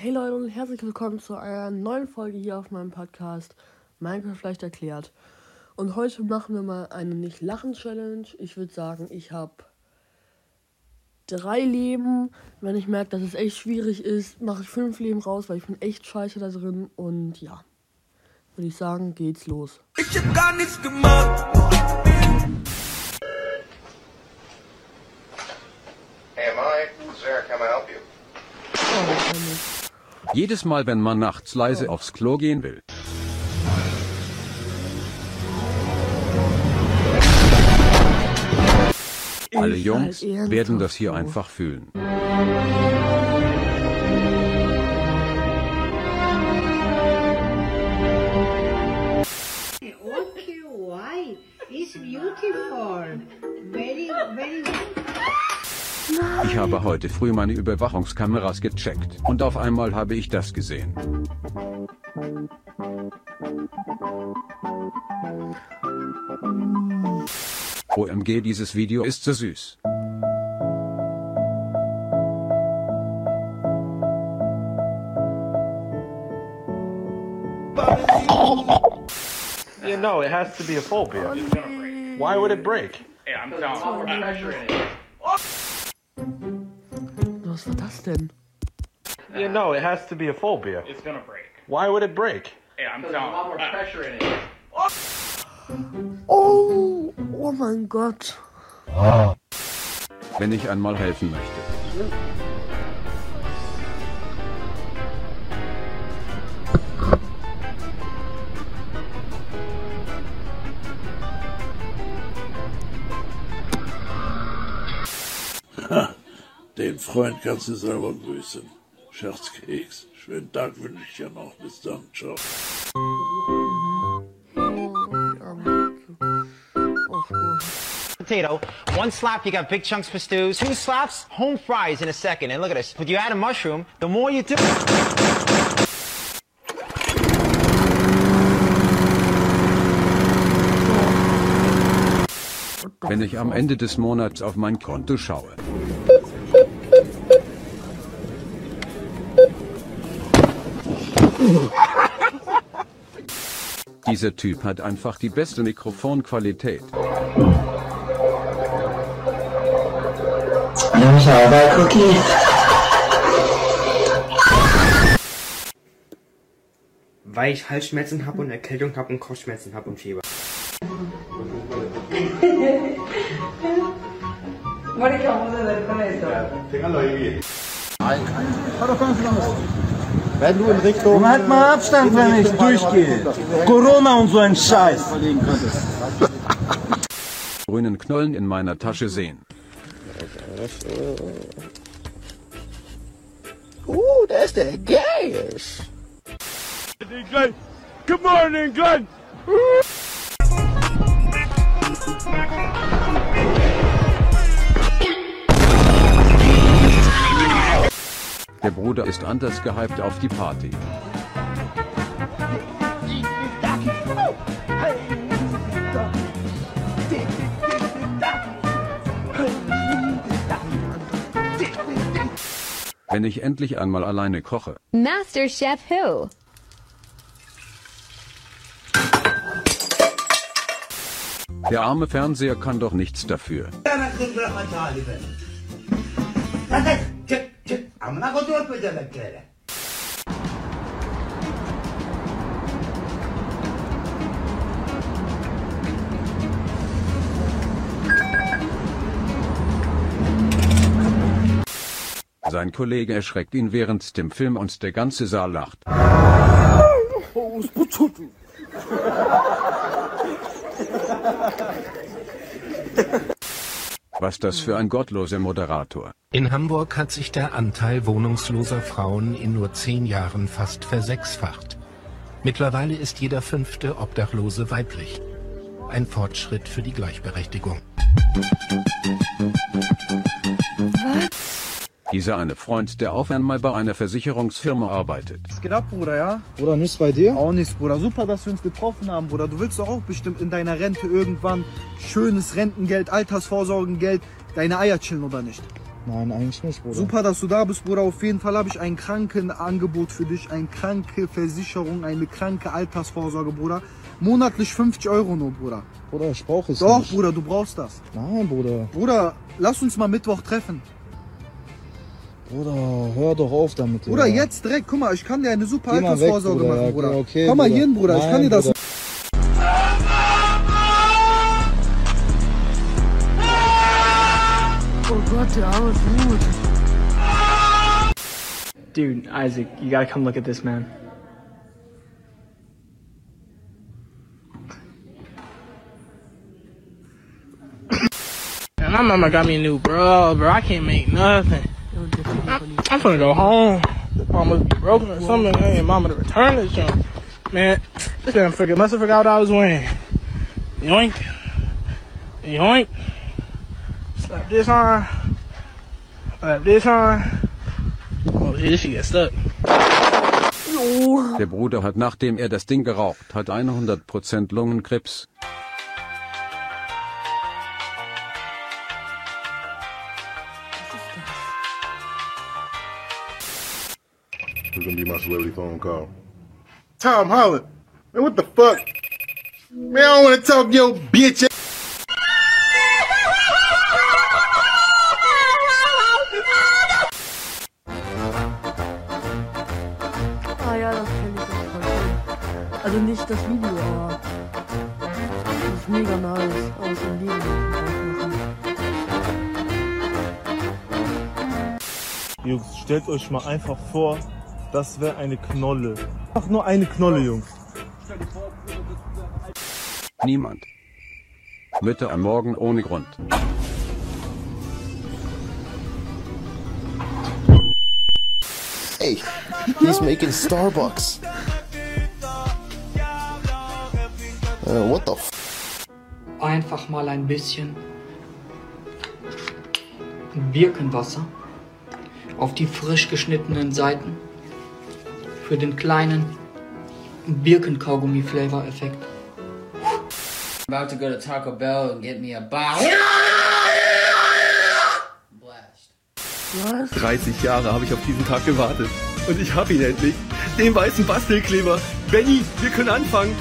Hey Leute und herzlich willkommen zu einer neuen Folge hier auf meinem Podcast Minecraft vielleicht erklärt. Und heute machen wir mal eine Nicht-Lachen-Challenge. Ich würde sagen, ich habe drei Leben. Wenn ich merke, dass es echt schwierig ist, mache ich fünf Leben raus, weil ich bin echt scheiße da drin. Und ja, würde ich sagen, geht's los. Ich hab gar nichts gemacht. Hey, Mike, Sarah, can I help you? Oh, wahrscheinlich. Jedes Mal, wenn man nachts leise aufs Klo gehen will. Alle Jungs werden das hier einfach fühlen. Ich habe heute früh meine Überwachungskameras gecheckt und auf einmal habe ich das gesehen. OMG, dieses Video ist so süß. Yeah, no, it has to be a full beer. Why would it break? Yeah, I'm telling you, pressure in it. Was war das denn? Yeah, no, it has to be a full beer. It's gonna break. Why would it break? Yeah, I'm telling you. A lot more pressure in it. Oh, oh mein Gott. Wenn ich einmal helfen möchte. Den Freund kannst du selber grüßen. Scherzkeks. Schönen Tag wünsche ich dir noch. Bis dann. Ciao. potato. One slap, you got big chunks for stews. Two slaps, home fries in a second. And look at this. When you add a mushroom, the more you do. Wenn ich am Ende des Monats auf mein Konto schaue. Dieser Typ hat einfach die beste Mikrofonqualität. weil ich Halsschmerzen habe und Erkältung habe und Kopfschmerzen habe und Fieber. Halt mal Abstand, wenn ich durchgehe. Corona und so ein Scheiß. Grünen Knollen in meiner Tasche sehen. Uh, der ist der Geist. Good morning, Glenn. Der Bruder ist anders gehypt auf die Party. Wenn ich endlich einmal alleine koche. Master Chef Who? Der arme Fernseher kann doch nichts dafür. Sein Kollege erschreckt ihn während dem Film und der ganze Saal lacht. Was das für ein gottloser Moderator. In Hamburg hat sich der Anteil wohnungsloser Frauen in nur zehn Jahren fast versechsfacht. Mittlerweile ist jeder fünfte Obdachlose weiblich. Ein Fortschritt für die Gleichberechtigung. Dieser eine Freund, der auf einmal bei einer Versicherungsfirma arbeitet. Was geht ab, Bruder, ja? Bruder, nichts bei dir? Auch nichts, Bruder. Super, dass wir uns getroffen haben, Bruder. Du willst doch auch bestimmt in deiner Rente irgendwann schönes Rentengeld, Altersvorsorgengeld, deine Eier chillen, oder nicht? Nein, eigentlich nicht, Bruder. Super, dass du da bist, Bruder. Auf jeden Fall habe ich ein Krankenangebot für dich, eine kranke Versicherung, eine kranke Altersvorsorge, Bruder. Monatlich 50 Euro nur, Bruder. Bruder, ich brauche es Doch, nicht. Bruder, du brauchst das. Nein, Bruder. Bruder, lass uns mal Mittwoch treffen. Bruder, hör doch auf damit. Bruder, ja. jetzt direkt, guck mal, ich kann dir eine super Geh mal weg, Altersvorsorge Bruder, machen, ja, Bruder. okay, Komm mal Bruder. hier hin, Bruder, ich kann Nein, dir das. Bruder. Oh Gott, der arme. Dude, Isaac, you gotta come look at this, man. And my mama got me a new bro, bro. I can't make nothing. I'm finna go home. Mama be broken or something. I ain't mama to return this junk. Man, this damn figure must have forgot what I was wearing. Yoink. Yoink. Slap this on. Slap this on. Oh, this shit get stuck. Der Bruder hat nachdem er das Ding geraucht hat 100% Lungenkrebs. Who's gonna be my celebrity phone call? Tom Holland. Man, what the fuck? Man, I don't wanna talk yo bitch. Ah ja, das kenne ich das voll cool. Also nicht das Video, aber das ist mega nice. Aus dem Leben. Jungs, stellt euch mal einfach vor, das wäre eine Knolle. Einfach nur eine Knolle, Jungs. Niemand. Mütter am Morgen ohne Grund. Hey, he's making Starbucks. Uh, what the f Einfach mal ein bisschen Birkenwasser auf die frisch geschnittenen Seiten für den kleinen Birkenkaugummi-Flavor-Effekt. About to go to Taco Bell and get me a box. 30 Jahre habe ich auf diesen Tag gewartet. Und ich habe ihn endlich. Den weißen Bastelkleber. Benny, wir können anfangen.